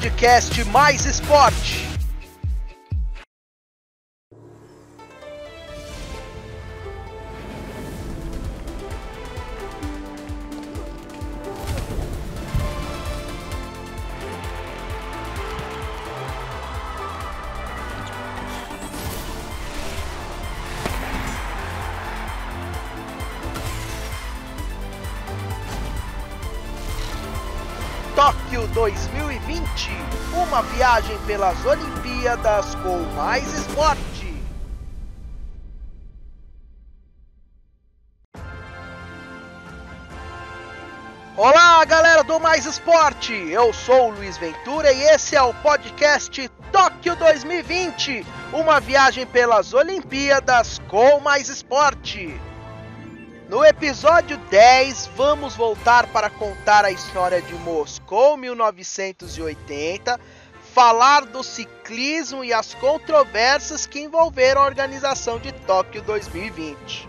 podcast Mais Esporte. Tóquio 2020, uma viagem pelas Olimpíadas com mais esporte. Olá, galera do Mais Esporte. Eu sou o Luiz Ventura e esse é o podcast Tóquio 2020, uma viagem pelas Olimpíadas com mais esporte. No episódio 10, vamos voltar para contar a história de Moscou 1980, falar do ciclismo e as controvérsias que envolveram a organização de Tóquio 2020.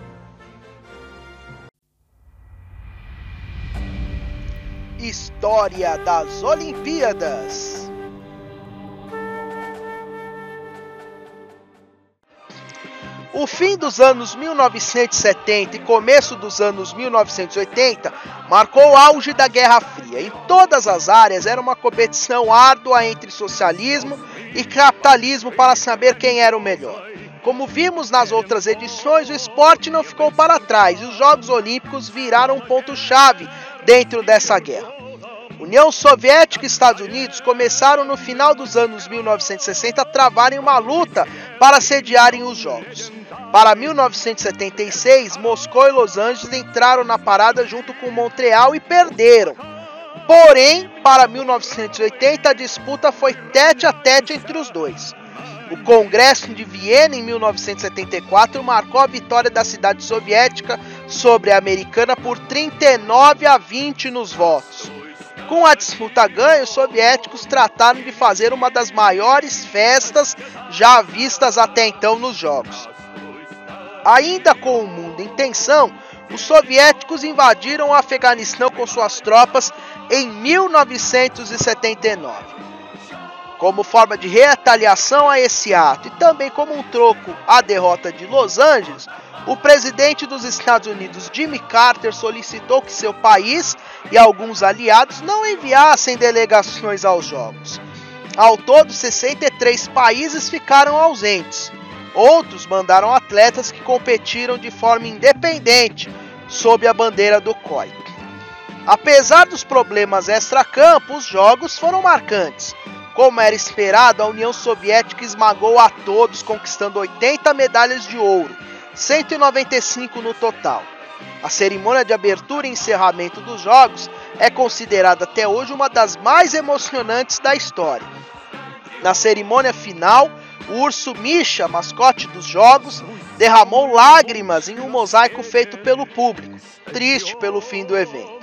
História das Olimpíadas. O fim dos anos 1970 e começo dos anos 1980 marcou o auge da Guerra Fria. Em todas as áreas era uma competição árdua entre socialismo e capitalismo para saber quem era o melhor. Como vimos nas outras edições, o esporte não ficou para trás e os Jogos Olímpicos viraram um ponto-chave dentro dessa guerra. União Soviética e Estados Unidos começaram no final dos anos 1960 a travarem uma luta para sediarem os Jogos. Para 1976, Moscou e Los Angeles entraram na parada junto com Montreal e perderam. Porém, para 1980 a disputa foi tete a tete entre os dois. O Congresso de Viena em 1974 marcou a vitória da cidade soviética sobre a americana por 39 a 20 nos votos. Com a disputa ganha, os soviéticos trataram de fazer uma das maiores festas já vistas até então nos Jogos. Ainda com o mundo em tensão, os soviéticos invadiram o Afeganistão com suas tropas em 1979. Como forma de retaliação a esse ato e também como um troco à derrota de Los Angeles, o presidente dos Estados Unidos, Jimmy Carter, solicitou que seu país e alguns aliados não enviassem delegações aos Jogos. Ao todo, 63 países ficaram ausentes. Outros mandaram atletas que competiram de forma independente sob a bandeira do COI. Apesar dos problemas extra-campo, os jogos foram marcantes. Como era esperado, a União Soviética esmagou a todos, conquistando 80 medalhas de ouro, 195 no total. A cerimônia de abertura e encerramento dos jogos é considerada até hoje uma das mais emocionantes da história. Na cerimônia final, o urso Misha, mascote dos jogos, derramou lágrimas em um mosaico feito pelo público, triste pelo fim do evento.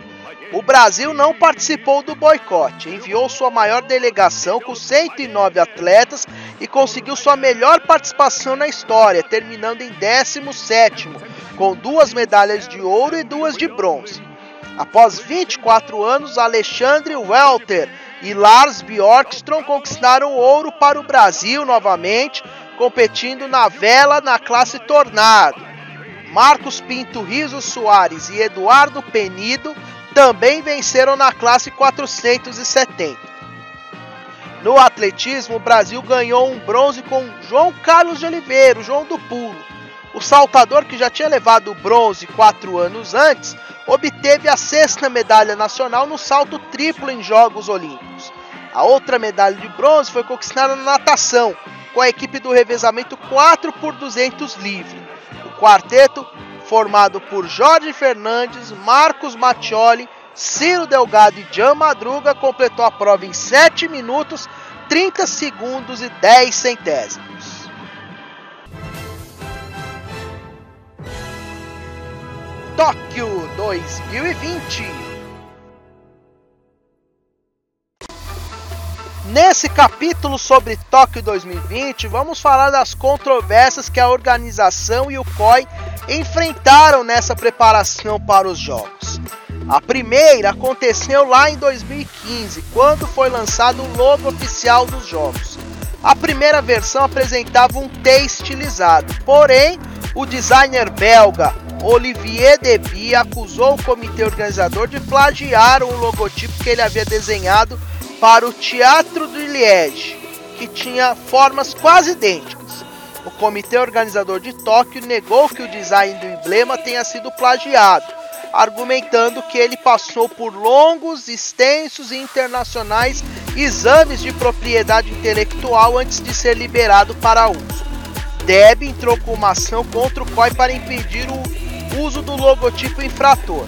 O Brasil não participou do boicote, enviou sua maior delegação com 109 atletas e conseguiu sua melhor participação na história, terminando em 17, com duas medalhas de ouro e duas de bronze. Após 24 anos, Alexandre Welter e Lars Bjorkström conquistaram ouro para o Brasil novamente, competindo na vela na classe Tornado. Marcos Pinto Riso Soares e Eduardo Penido também venceram na classe 470. No atletismo, o Brasil ganhou um bronze com João Carlos de Oliveira, João do Pulo. O saltador, que já tinha levado o bronze quatro anos antes, obteve a sexta medalha nacional no salto triplo em Jogos Olímpicos. A outra medalha de bronze foi conquistada na natação, com a equipe do revezamento 4 por 200 livre. O quarteto formado por Jorge Fernandes, Marcos Mattioli, Ciro Delgado e Jan Madruga, completou a prova em 7 minutos, 30 segundos e 10 centésimos. Tóquio 2020 Nesse capítulo sobre Tóquio 2020, vamos falar das controvérsias que a organização e o COI enfrentaram nessa preparação para os Jogos. A primeira aconteceu lá em 2015, quando foi lançado o logo oficial dos jogos. A primeira versão apresentava um T estilizado, porém, o designer belga Olivier Deby acusou o comitê organizador de plagiar um logotipo que ele havia desenhado para o Teatro de Liège, que tinha formas quase idênticas. O comitê organizador de Tóquio negou que o design do emblema tenha sido plagiado, argumentando que ele passou por longos, extensos e internacionais exames de propriedade intelectual antes de ser liberado para uso. Deb entrou com uma ação contra o COI para impedir o uso do logotipo infrator.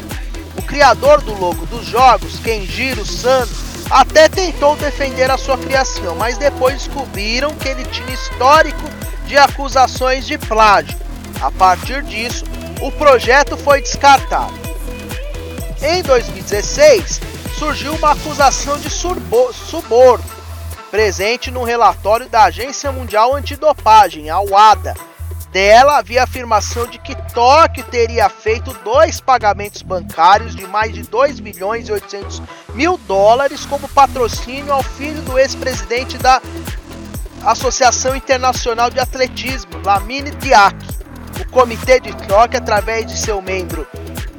O criador do logo dos jogos, Kenjiro Sano, até tentou defender a sua criação, mas depois descobriram que ele tinha histórico de acusações de plágio. A partir disso, o projeto foi descartado. Em 2016, surgiu uma acusação de suborno, presente no relatório da Agência Mundial Antidopagem, a WADA. Dela havia afirmação de que Tóquio teria feito dois pagamentos bancários de mais de 2 milhões e 800 mil dólares como patrocínio ao filho do ex-presidente da Associação Internacional de Atletismo, Lamine Diak. O comitê de Tóquio, através de seu membro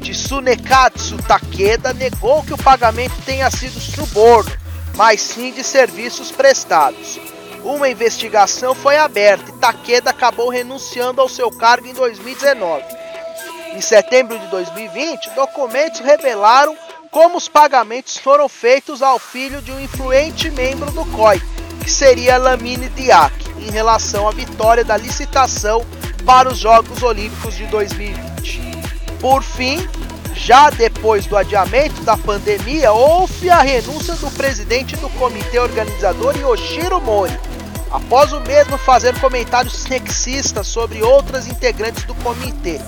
Tsunekatsu Takeda negou que o pagamento tenha sido suborno, mas sim de serviços prestados. Uma investigação foi aberta e Takeda acabou renunciando ao seu cargo em 2019. Em setembro de 2020, documentos revelaram como os pagamentos foram feitos ao filho de um influente membro do COI, que seria Lamine Diak, em relação à vitória da licitação para os Jogos Olímpicos de 2020. Por fim, já depois do adiamento da pandemia, houve a renúncia do presidente do comitê organizador Yoshiro Mori, após o mesmo fazer comentários sexistas sobre outras integrantes do comitê.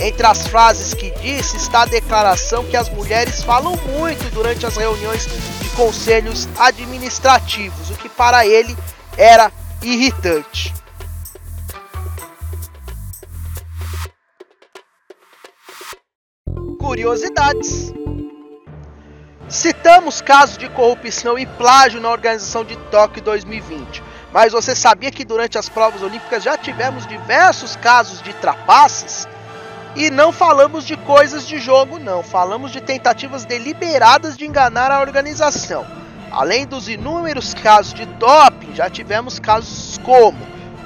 Entre as frases que disse está a declaração que as mulheres falam muito durante as reuniões de conselhos administrativos, o que para ele era irritante. curiosidades. Citamos casos de corrupção e plágio na organização de Tóquio 2020, mas você sabia que durante as provas olímpicas já tivemos diversos casos de trapaças? E não falamos de coisas de jogo, não, falamos de tentativas deliberadas de enganar a organização. Além dos inúmeros casos de doping, já tivemos casos como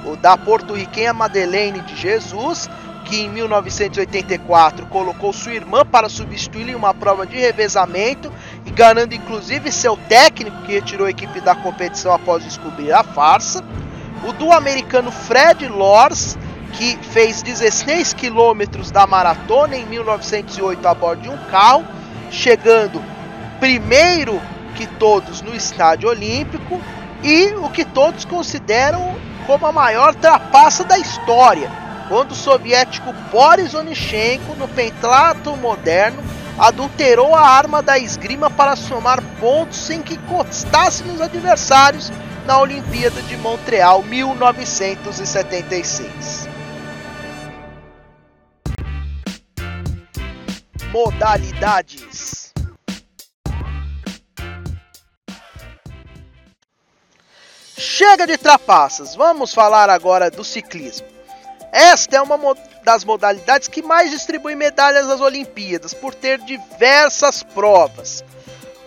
o da porto-riquenha Madeleine de Jesus, que em 1984 colocou sua irmã para substituí-lo em uma prova de revezamento, enganando inclusive seu técnico que retirou a equipe da competição após descobrir a farsa. O do americano Fred Lors, que fez 16 quilômetros da maratona em 1908 a bordo de um carro, chegando primeiro que todos no estádio olímpico e o que todos consideram como a maior trapaça da história quando o soviético Boris Onyshenko, no pentlato moderno, adulterou a arma da esgrima para somar pontos sem que encostasse nos adversários na Olimpíada de Montreal 1976. Modalidades Chega de trapaças, vamos falar agora do ciclismo. Esta é uma das modalidades que mais distribui medalhas nas Olimpíadas, por ter diversas provas.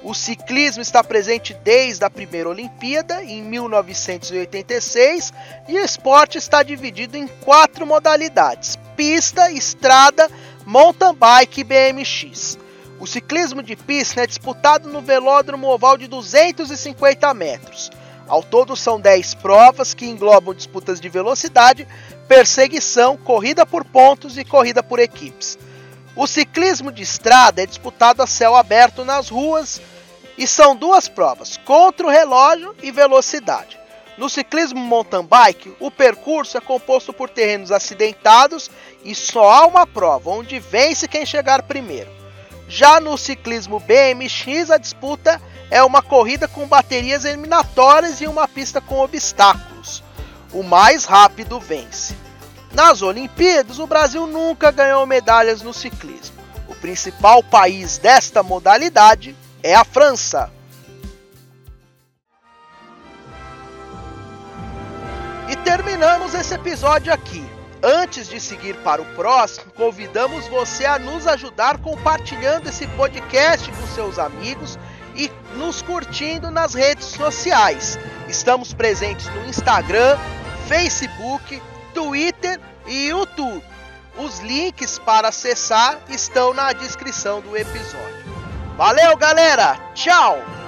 O ciclismo está presente desde a primeira Olimpíada, em 1986, e o esporte está dividido em quatro modalidades: pista, estrada, mountain bike e BMX. O ciclismo de pista é disputado no velódromo oval de 250 metros. Ao todo são 10 provas que englobam disputas de velocidade, perseguição, corrida por pontos e corrida por equipes. O ciclismo de estrada é disputado a céu aberto nas ruas e são duas provas, contra o relógio e velocidade. No ciclismo mountain bike, o percurso é composto por terrenos acidentados e só há uma prova, onde vence quem chegar primeiro. Já no ciclismo BMX, a disputa é uma corrida com baterias eliminatórias e uma pista com obstáculos. O mais rápido vence. Nas Olimpíadas, o Brasil nunca ganhou medalhas no ciclismo. O principal país desta modalidade é a França. E terminamos esse episódio aqui. Antes de seguir para o próximo, convidamos você a nos ajudar compartilhando esse podcast com seus amigos e nos curtindo nas redes sociais. Estamos presentes no Instagram, Facebook, Twitter e YouTube. Os links para acessar estão na descrição do episódio. Valeu, galera! Tchau!